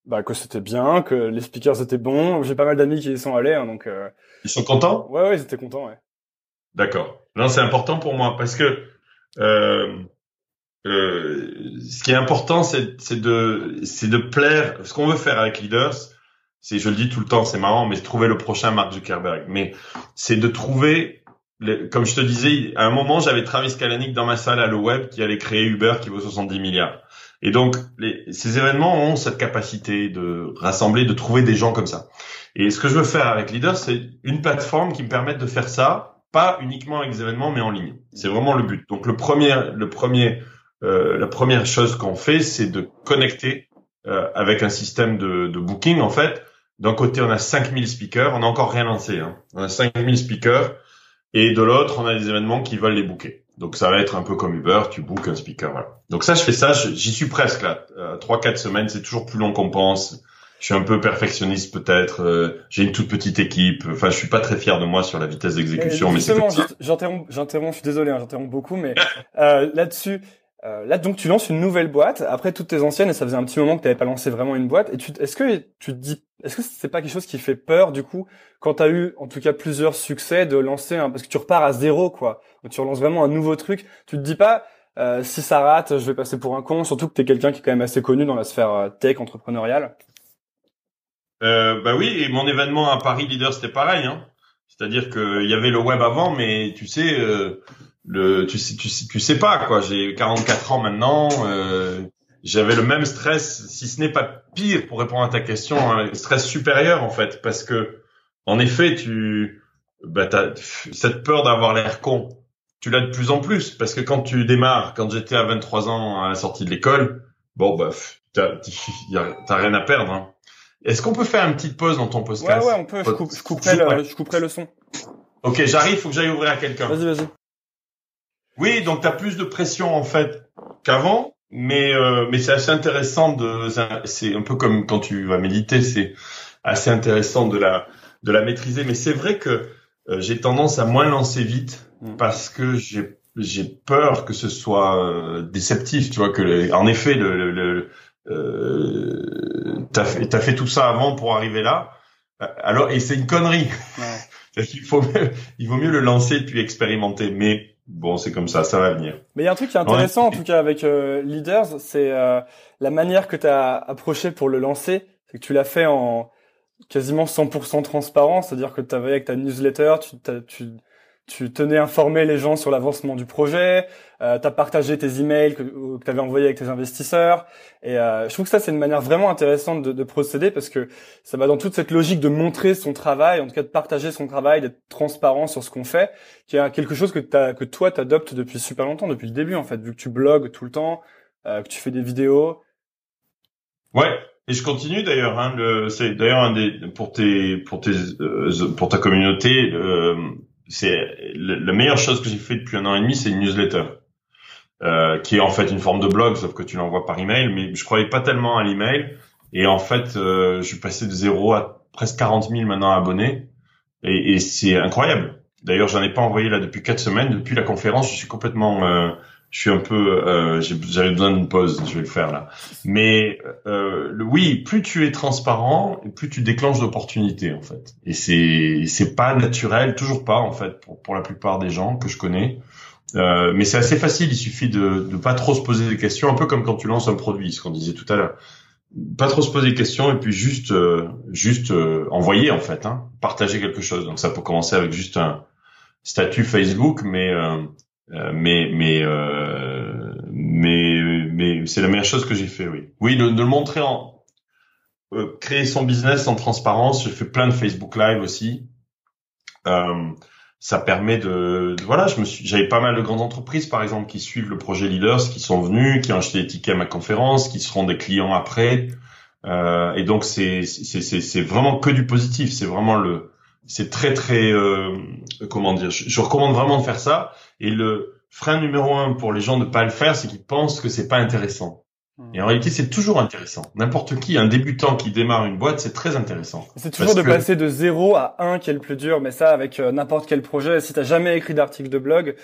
Speaker 4: Bah que c'était bien, que les speakers étaient bons. J'ai pas mal d'amis qui y sont allés, hein, donc. Euh...
Speaker 3: Ils sont contents?
Speaker 4: Ouais, ouais, ils étaient contents, ouais.
Speaker 3: D'accord. Non, c'est important pour moi parce que euh, euh, ce qui est important, c'est de c'est de plaire. Ce qu'on veut faire avec Leaders, c'est, je le dis tout le temps, c'est marrant, mais trouver le prochain Mark Zuckerberg. Mais c'est de trouver, comme je te disais, à un moment, j'avais Travis Kalanick dans ma salle à le web qui allait créer Uber qui vaut 70 milliards. Et donc, les, ces événements ont cette capacité de rassembler, de trouver des gens comme ça. Et ce que je veux faire avec Leader, c'est une plateforme qui me permette de faire ça, pas uniquement avec des événements, mais en ligne. C'est vraiment le but. Donc, le premier, le premier, euh, la première chose qu'on fait, c'est de connecter euh, avec un système de, de booking, en fait, d'un côté, on a 5000 speakers, on n'a encore rien lancé. Hein. On a 5000 speakers. Et de l'autre, on a des événements qui veulent les booker. Donc ça va être un peu comme Uber, tu bookes un speaker. Voilà. Donc ça, je fais ça, j'y suis presque là. Euh, trois, quatre semaines, c'est toujours plus long qu'on pense. Je suis un peu perfectionniste peut-être. Euh, j'ai une toute petite équipe. Enfin, je suis pas très fier de moi sur la vitesse d'exécution, mais, c'est
Speaker 4: J'interromps, j'interromps. Je suis désolé, hein, j'interromps beaucoup, mais euh, là-dessus, euh, là, donc, tu lances une nouvelle boîte après toutes tes anciennes et ça faisait un petit moment que tu n'avais pas lancé vraiment une boîte. Et tu, est-ce que tu te dis, est-ce que c'est pas quelque chose qui fait peur du coup quand tu as eu en tout cas plusieurs succès de lancer un, parce que tu repars à zéro quoi. Tu relances vraiment un nouveau truc. Tu te dis pas euh, si ça rate, je vais passer pour un con. Surtout que tu es quelqu'un qui est quand même assez connu dans la sphère euh, tech entrepreneuriale.
Speaker 3: Euh, bah oui, et mon événement à Paris Leader c'était pareil. Hein. C'est-à-dire qu'il y avait le web avant, mais tu sais. Euh, le tu sais tu sais tu sais pas quoi. J'ai 44 ans maintenant euh, j'avais le même stress si ce n'est pas pire pour répondre à ta question un stress supérieur en fait. Parce que en effet tu bah t'as cette peur d'avoir l'air con tu l'as de plus en plus. Parce que quand tu démarres quand j'étais à 23 ans à la sortie de l'école bon bah t'as rien à perdre hein. est-ce qu'on peut faire une petite pause dans ton podcast?
Speaker 4: Ouais ouais on peut. Je, je couperai le, je couperai le son.
Speaker 3: Ok j'arrive faut que j'aille ouvrir à quelqu'un.
Speaker 4: Vas-y vas-y
Speaker 3: oui, donc tu as plus de pression en fait qu'avant, mais euh, mais c'est assez intéressant de c'est un peu comme quand tu vas méditer, c'est assez intéressant de la de la maîtriser, mais c'est vrai que euh, j'ai tendance à moins lancer vite mm. parce que j'ai j'ai peur que ce soit euh, déceptif, tu vois que en effet le, le, euh, t'as fait t'as fait tout ça avant pour arriver là, alors et c'est une connerie. Ouais. il faut il vaut mieux le lancer puis expérimenter, mais bon, c'est comme ça, ça va venir.
Speaker 4: Mais il y a un truc qui est intéressant, en tout cas avec euh, Leaders, c'est euh, la manière que tu as approché pour le lancer, c'est que tu l'as fait en quasiment 100% transparent, c'est-à-dire que tu avais avec ta newsletter, tu, tu tu tenais informer les gens sur l'avancement du projet, euh, tu as partagé tes emails que, que tu avais envoyés avec tes investisseurs. Et euh, je trouve que ça, c'est une manière vraiment intéressante de, de, procéder parce que ça va dans toute cette logique de montrer son travail, en tout cas de partager son travail, d'être transparent sur ce qu'on fait, qui est quelque chose que, as, que toi, t'adoptes depuis super longtemps, depuis le début en fait, vu que tu blogues tout le temps, que tu fais des vidéos.
Speaker 3: Ouais, et je continue d'ailleurs. Hein, c'est d'ailleurs un des pour tes pour tes pour ta communauté. C'est la meilleure chose que j'ai fait depuis un an et demi, c'est une newsletter. Euh, qui est en fait une forme de blog, sauf que tu l'envoies par email. Mais je croyais pas tellement à l'email. Et en fait, euh, je suis passé de zéro à presque 40 000 maintenant abonnés. Et, et c'est incroyable. D'ailleurs, j'en ai pas envoyé là depuis quatre semaines. Depuis la conférence, je suis complètement, euh, je suis un peu, euh, j'avais besoin d'une pause. Je vais le faire là. Mais euh, oui, plus tu es transparent, plus tu déclenches d'opportunités en fait. Et c'est c'est pas naturel, toujours pas en fait pour pour la plupart des gens que je connais. Euh, mais c'est assez facile, il suffit de ne pas trop se poser des questions, un peu comme quand tu lances un produit, ce qu'on disait tout à l'heure. Pas trop se poser des questions et puis juste euh, juste euh, envoyer en fait, hein, partager quelque chose. Donc ça peut commencer avec juste un statut Facebook, mais mais mais mais mais c'est la meilleure chose que j'ai fait, oui. Oui, de, de le montrer en créer son business en transparence. J'ai fait plein de Facebook Live aussi. Euh, ça permet de, voilà, je me suis, j'avais pas mal de grandes entreprises par exemple qui suivent le projet Leaders, qui sont venus, qui ont acheté des tickets à ma conférence, qui seront des clients après, euh, et donc c'est c'est c'est vraiment que du positif, c'est vraiment le, c'est très très euh, comment dire, je, je, recommande vraiment de faire ça. Et le frein numéro un pour les gens de pas le faire, c'est qu'ils pensent que c'est pas intéressant. Et en réalité, c'est toujours intéressant. N'importe qui, un débutant qui démarre une boîte, c'est très intéressant.
Speaker 4: C'est toujours de passer de 0 à 1 qui est le plus dur, mais ça avec euh, n'importe quel projet. Si t'as jamais écrit d'article de blog,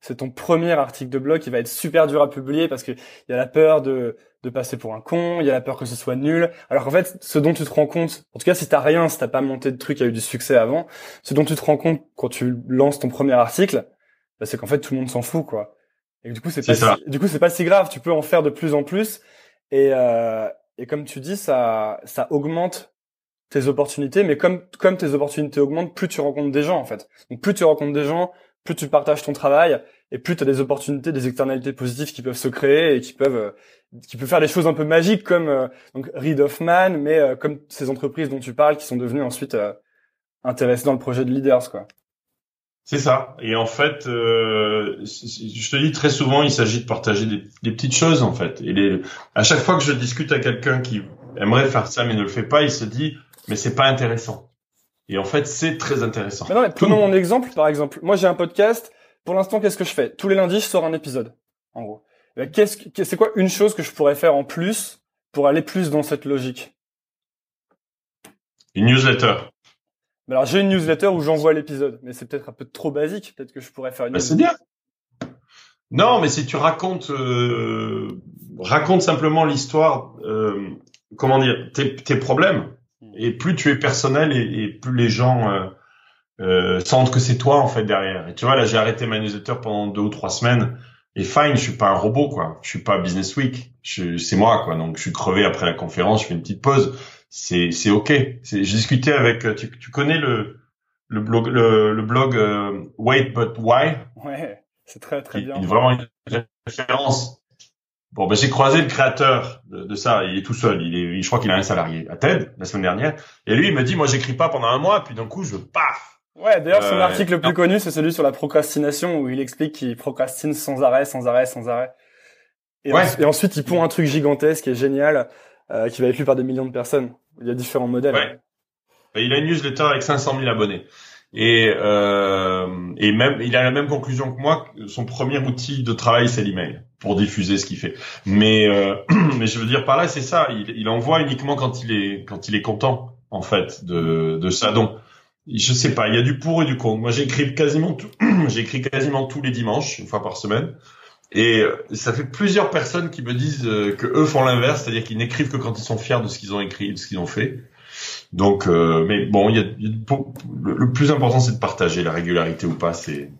Speaker 4: c'est ton premier article de blog qui va être super dur à publier parce que il y a la peur de, de passer pour un con, il y a la peur que ce soit nul. Alors qu'en fait, ce dont tu te rends compte, en tout cas si t'as rien, si t'as pas monté de truc, qui a eu du succès avant, ce dont tu te rends compte quand tu lances ton premier article, bah, c'est qu'en fait tout le monde s'en fout quoi. Et du coup, c'est pas, si, du coup, c'est pas si grave. Tu peux en faire de plus en plus. Et, euh, et comme tu dis, ça, ça augmente tes opportunités. Mais comme, comme tes opportunités augmentent, plus tu rencontres des gens, en fait. Donc, plus tu rencontres des gens, plus tu partages ton travail et plus tu as des opportunités, des externalités positives qui peuvent se créer et qui peuvent, euh, qui peuvent faire des choses un peu magiques comme, euh, donc, Reed Hoffman, mais euh, comme ces entreprises dont tu parles qui sont devenues ensuite intéressées dans le projet de Leaders, quoi.
Speaker 3: C'est ça. Et en fait, euh, je te dis très souvent, il s'agit de partager des, des, petites choses en fait. Et les, à chaque fois que je discute à quelqu'un qui aimerait faire ça mais ne le fait pas, il se dit mais c'est pas intéressant. Et en fait, c'est très intéressant.
Speaker 4: Mais non, mais prenons mon exemple par exemple. Moi, j'ai un podcast. Pour l'instant, qu'est-ce que je fais? Tous les lundis, je sors un épisode. En gros, qu'est-ce c'est quoi une chose que je pourrais faire en plus pour aller plus dans cette logique?
Speaker 3: Une newsletter
Speaker 4: alors j'ai une newsletter où j'envoie l'épisode, mais c'est peut-être un peu trop basique. Peut-être que je pourrais faire une.
Speaker 3: Bah, c'est bien. Non, mais si tu racontes, euh, raconte simplement l'histoire, euh, comment dire, tes, tes, problèmes, hmm. et plus tu es personnel et, et plus les gens euh, euh, sentent que c'est toi en fait derrière. Et tu vois, là j'ai arrêté ma newsletter pendant deux ou trois semaines. Et fine, je suis pas un robot quoi. Je suis pas Business Week. C'est moi quoi. Donc je suis crevé après la conférence. Je fais une petite pause c'est c'est ok. J'ai discuté avec euh, tu, tu connais le le blog le, le blog euh, Wait but Why?
Speaker 4: Ouais, c'est très très bien.
Speaker 3: Il, vraiment une référence. Bon, ben j'ai croisé le créateur de, de, ça. Il est tout seul. Il est, je crois qu'il a un salarié à TED la semaine dernière. Et lui, il me dit, moi, j'écris pas pendant un mois, puis d'un coup, je paf.
Speaker 4: Ouais, d'ailleurs, son euh, article le plus connu, c'est celui sur la procrastination où il explique qu'il procrastine sans arrêt, sans arrêt, sans arrêt. Et, ouais. et ensuite, il pond un truc gigantesque est génial, euh, qui va être lu par des millions de personnes. Il y a différents modèles.
Speaker 3: Ouais. Il a une newsletter avec 500 000 abonnés. Et, euh, et même, il a la même conclusion que moi. Son premier outil de travail, c'est l'email pour diffuser ce qu'il fait. Mais, euh, mais je veux dire par là, c'est ça. Il, il, envoie uniquement quand il est quand il est content, en fait, de, de ça. Donc, je sais pas. Il y a du pour et du contre. Moi, j'écris quasiment tout. j'écris quasiment tous les dimanches, une fois par semaine. Et euh, ça fait plusieurs personnes qui me disent euh, que eux font l'inverse, c'est-à-dire qu'ils n'écrivent que quand ils sont fiers de ce qu'ils ont écrit, de ce qu'ils ont fait. Donc, euh, mais bon, il y a, le, plus important, c'est de partager la régularité ou pas. C'est,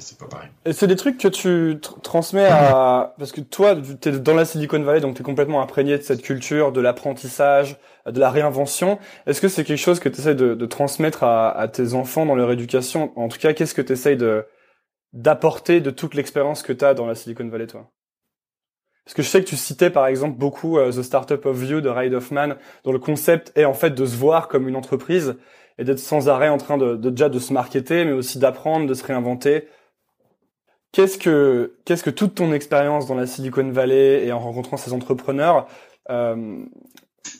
Speaker 3: c'est.
Speaker 4: Et c'est des trucs que tu transmets à, parce que toi, tu es dans la Silicon Valley, donc tu es complètement imprégné de cette culture, de l'apprentissage, de la réinvention. Est-ce que c'est quelque chose que tu de, transmettre à, tes enfants dans leur éducation? En tout cas, qu'est-ce que tu d'apporter de toute l'expérience que tu as dans la Silicon Valley, toi? Parce que je sais que tu citais par exemple beaucoup euh, The Startup of You de Reid Hoffman, dont le concept est en fait de se voir comme une entreprise et d'être sans arrêt en train de déjà de se marketer, mais aussi d'apprendre, de se réinventer. Qu'est-ce que qu'est-ce que toute ton expérience dans la Silicon Valley et en rencontrant ces entrepreneurs, euh,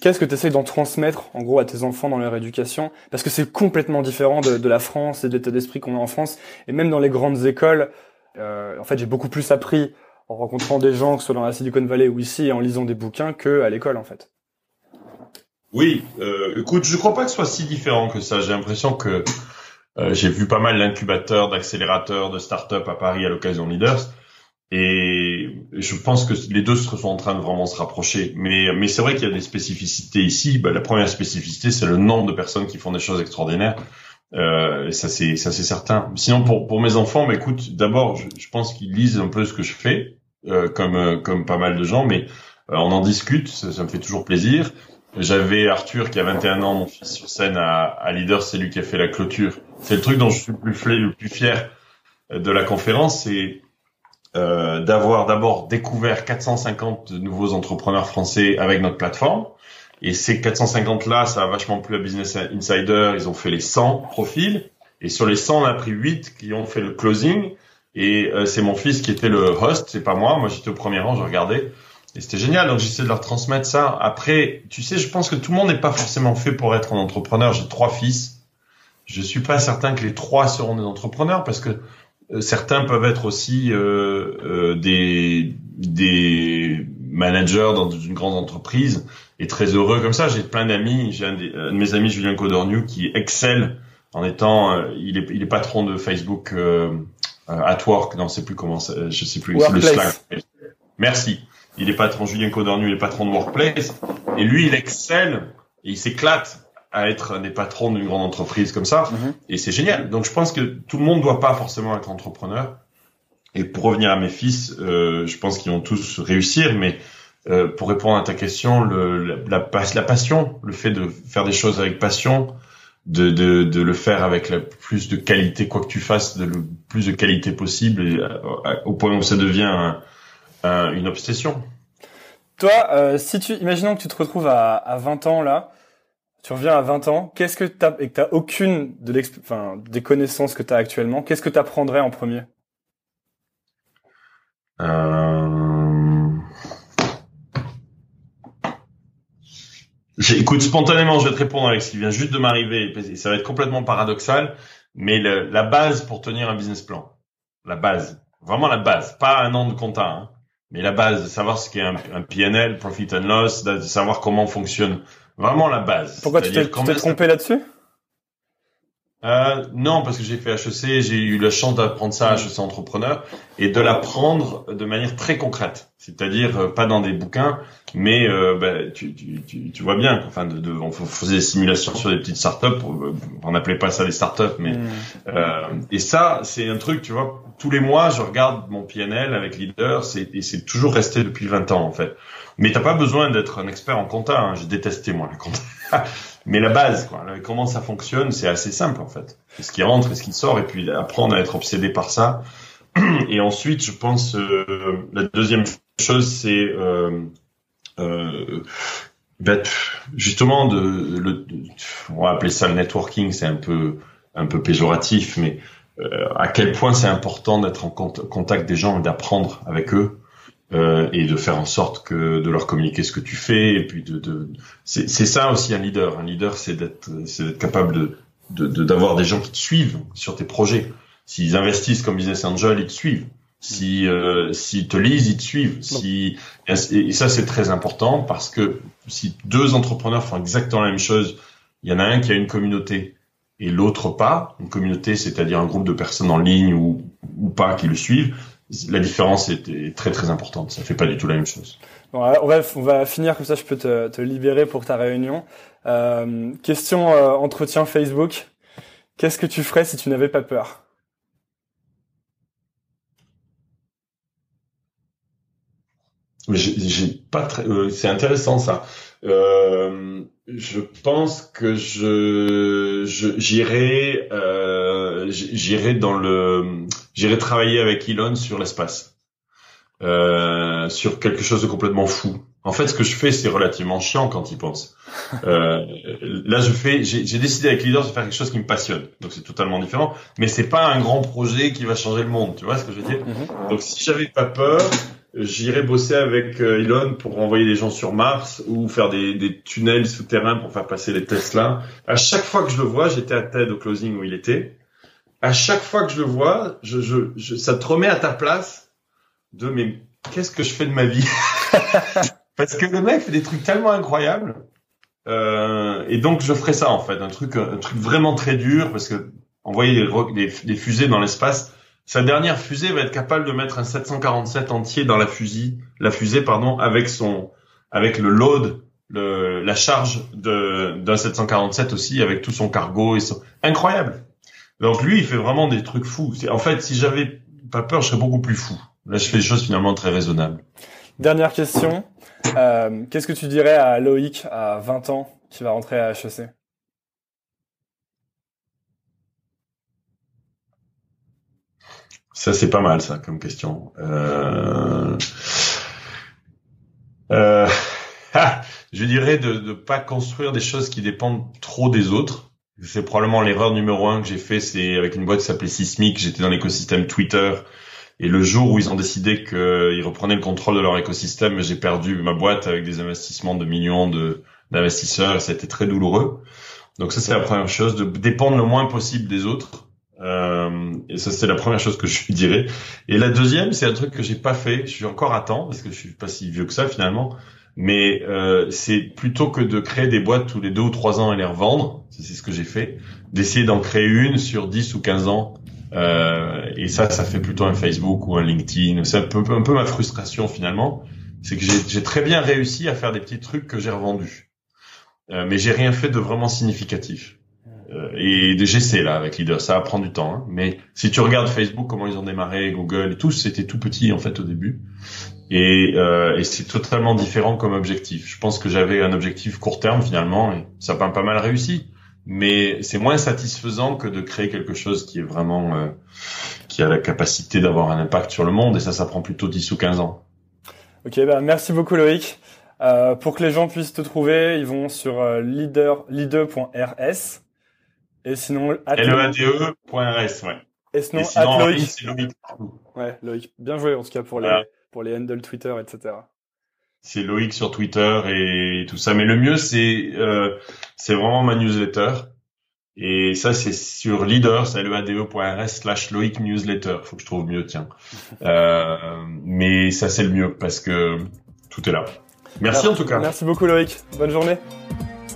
Speaker 4: qu'est-ce que tu essaies d'en transmettre en gros à tes enfants dans leur éducation? Parce que c'est complètement différent de, de, la France et de l'état d'esprit qu'on a en France et même dans les grandes écoles. Euh, en fait, j'ai beaucoup plus appris en rencontrant des gens, que ce soit dans la Silicon Valley ou ici, et en lisant des bouquins, que à l'école en fait.
Speaker 3: Oui, euh, écoute, je crois pas que ce soit si différent que ça. J'ai l'impression que j'ai vu pas mal d'incubateurs, d'accélérateurs, de start-up à Paris à l'occasion de Leaders. Et je pense que les deux sont en train de vraiment se rapprocher. Mais, mais c'est vrai qu'il y a des spécificités ici. Bah, la première spécificité, c'est le nombre de personnes qui font des choses extraordinaires. Euh, ça c'est ça c'est certain. Sinon pour pour mes enfants, bah, écoute, d'abord je, je, pense qu'ils lisent un peu ce que je fais, euh, comme euh, comme pas mal de gens, mais euh, on en discute, ça, ça, me fait toujours plaisir. J'avais Arthur qui a 21 ans, mon fils sur scène à, à Leader, c'est lui qui a fait la clôture. C'est le truc dont je suis le plus, le plus fier de la conférence, c'est euh, d'avoir d'abord découvert 450 nouveaux entrepreneurs français avec notre plateforme. Et ces 450 là, ça a vachement plu à Business Insider. Ils ont fait les 100 profils. Et sur les 100, on a pris 8 qui ont fait le closing. Et euh, c'est mon fils qui était le host, c'est pas moi. Moi, j'étais au premier rang, je regardais. Et c'était génial, donc j'essaie de leur transmettre ça. Après, tu sais, je pense que tout le monde n'est pas forcément fait pour être un entrepreneur. J'ai trois fils. Je suis pas certain que les trois seront des entrepreneurs parce que euh, certains peuvent être aussi euh, euh, des, des managers dans une grande entreprise et très heureux comme ça. J'ai plein d'amis. J'ai un, de mes amis, Julien Codorniou, qui excelle en étant, euh, il, est, il est patron de Facebook euh, at Work. Non, c'est plus comment, je sais plus. C'est le Slack. Merci il est patron Julien Codornu, il est patron de Workplace, et lui, il excelle et il s'éclate à être des patrons d'une grande entreprise comme ça, mm-hmm. et c'est génial. Donc je pense que tout le monde ne doit pas forcément être entrepreneur. Et pour revenir à mes fils, euh, je pense qu'ils vont tous réussir, mais euh, pour répondre à ta question, le, la, la, la, passion, le fait de faire des choses avec passion, de, de, de le faire avec la plus de qualité, quoi que tu fasses, de le plus de qualité possible, et, euh, au point où ça devient un, euh, une obsession.
Speaker 4: Toi, euh, si tu, imaginons que tu te retrouves à, à 20 ans là, tu reviens à 20 ans, qu'est-ce que t'as et que t'as aucune de enfin, des connaissances que tu as actuellement, qu'est-ce que tu apprendrais en premier?
Speaker 3: Euh... Écoute, spontanément, je vais te répondre avec ce qui vient juste de m'arriver. Ça va être complètement paradoxal, mais le, la base pour tenir un business plan, la base, vraiment la base, pas un an de compta, hein, mais la base, de savoir ce qu'est un, un PNL, Profit and Loss, de savoir comment fonctionne vraiment la base.
Speaker 4: Pourquoi tu t'es trompé là-dessus?
Speaker 3: Euh, non, parce que j'ai fait HEC, j'ai eu la chance d'apprendre ça à HEC Entrepreneur et de l'apprendre de manière très concrète, c'est-à-dire euh, pas dans des bouquins, mais euh, bah, tu, tu, tu, tu, vois bien. Enfin, de, de, on faisait des simulations sur des petites startups, on n'appelait pas ça des startups, mais mm. euh, et ça, c'est un truc, tu vois. Tous les mois, je regarde mon PNL avec Leader, et c'est toujours resté depuis 20 ans en fait. Mais t'as pas besoin d'être un expert en compta. Hein. J'ai détesté moi la compta. Mais la base, quoi, comment ça fonctionne, c'est assez simple en fait. Ce qui rentre et ce qui sort, et puis apprendre à être obsédé par ça. Et ensuite, je pense euh, la deuxième chose, c'est euh, euh, ben, justement de, le, on va appeler ça le networking, c'est un peu un peu péjoratif, mais euh, à quel point c'est important d'être en contact des gens et d'apprendre avec eux euh, et de faire en sorte que de leur communiquer ce que tu fais et puis de, de c'est ça aussi un leader. Un leader c'est d'être c'est d'être capable de d'avoir des gens qui te suivent sur tes projets. S'ils investissent comme business angel ils te suivent. Si euh, s'ils te lisent ils te suivent. Si et, ça c'est très important parce que si deux entrepreneurs font exactement la même chose il y en a un qui a une communauté et l'autre pas. Une communauté c'est-à-dire un groupe de personnes en ligne ou ou pas qui le suivent la différence est, très très importante. Ça fait pas du tout la même chose.
Speaker 4: Bon, on va on va finir comme ça. Je peux te, te libérer pour ta réunion. Euh, question euh, entretien Facebook. Qu'est-ce que tu ferais si tu n'avais pas peur?
Speaker 3: J'ai pas très. Euh, c'est intéressant ça. Euh, je pense que je j'irai euh, j'irai dans le j'irai travailler avec Elon sur l'espace, euh, sur quelque chose de complètement fou. En fait, ce que je fais, c'est relativement chiant quand il pense. Euh, là, je fais, j'ai décidé avec Leaders de faire quelque chose qui me passionne. Donc, c'est totalement différent. Mais c'est pas un grand projet qui va changer le monde. Tu vois ce que je veux dire?
Speaker 4: Mhm.
Speaker 3: Donc, si j'avais pas peur, j'irais bosser avec euh, Elon pour envoyer des gens sur Mars ou faire des, tunnels souterrains pour faire passer les Tesla. À chaque fois que je le vois, j'étais à TED au closing où il était. À chaque fois que je le vois, je, je, je, ça te remet à ta place de mais qu'est-ce que je fais de ma vie? Parce que le mec fait des trucs tellement incroyables. Euh, et donc je ferai ça en fait, un truc, un truc vraiment très dur parce que envoyer des, des, des fusées dans l'espace, sa dernière fusée va être capable de mettre un 747 entier dans la fusée, la fusée pardon, avec son, avec le load, le, la charge d'un 747 aussi, avec tout son cargo et son, incroyable. Donc lui, il fait vraiment des trucs fous. En fait, si j'avais pas peur, je serais beaucoup plus fou. Là, je fais des choses finalement très raisonnables.
Speaker 4: Dernière question. Euh, Qu'est-ce que tu dirais à Loïc à 20 ans qui va rentrer à HEC
Speaker 3: Ça, c'est pas mal, ça, comme question. Euh... Euh... ah, je dirais de ne pas construire des choses qui dépendent trop des autres. C'est probablement l'erreur numéro un que j'ai fait, c'est avec une boîte qui s'appelait Sismic. J'étais dans l'écosystème Twitter. Et le jour où ils ont décidé qu'ils reprenaient le contrôle de leur écosystème, j'ai perdu ma boîte avec des investissements de millions d'investisseurs. Et ça a été très douloureux. Donc ça, c'est la première chose, de dépendre le moins possible des autres. Euh, et ça, c'est la première chose que je dirais. Et la deuxième, c'est un truc que j'ai pas fait. Je suis encore à temps parce que je suis pas si vieux que ça finalement. Mais euh, c'est plutôt que de créer des boîtes tous les deux ou trois ans et les revendre. C'est ce que j'ai fait. D'essayer d'en créer une sur 10 ou 15 ans. Euh, et ça, ça fait plutôt un Facebook ou un LinkedIn. C'est un peu, un peu ma frustration finalement. C'est que j'ai très bien réussi à faire des petits trucs que j'ai revendus. Euh, mais j'ai rien fait de vraiment significatif. Euh, et j'essaie là avec Leader, ça va prendre du temps. hein. Mais si tu regardes Facebook, comment ils ont démarré, Google et tout, c'était tout petit en fait au début. Et, euh, et c'est totalement différent comme objectif. Je pense que j'avais un objectif court terme finalement, et ça a pas mal réussi. Mais c'est moins satisfaisant que de créer quelque chose qui est vraiment euh, qui a la capacité d'avoir un impact sur le monde. Et ça, ça prend plutôt 10 ou 15 ans.
Speaker 4: Ok, bah merci beaucoup Loïc. Euh, pour que les gens puissent te trouver, ils vont sur euh, leader leader.rs et sinon
Speaker 3: LEADE.rs, ouais.
Speaker 4: et sinon,
Speaker 3: Et sinon,
Speaker 4: at Loïc.
Speaker 3: c'est Loïc.
Speaker 4: Ouais, Loïc. Bien joué en tout cas pour les
Speaker 3: Voilà.
Speaker 4: pour les handles Twitter, etc.
Speaker 3: c'est Loïc sur Twitter et tout ça. Mais le mieux, c'est euh, c'est vraiment ma newsletter. Et ça, c'est sur leaders, leade.rs slash Loïc newsletter. Faut que je trouve mieux, tiens. Euh, mais ça, c'est le mieux parce que tout est là. Merci en tout cas.
Speaker 4: Merci beaucoup Loïc. Bonne journée.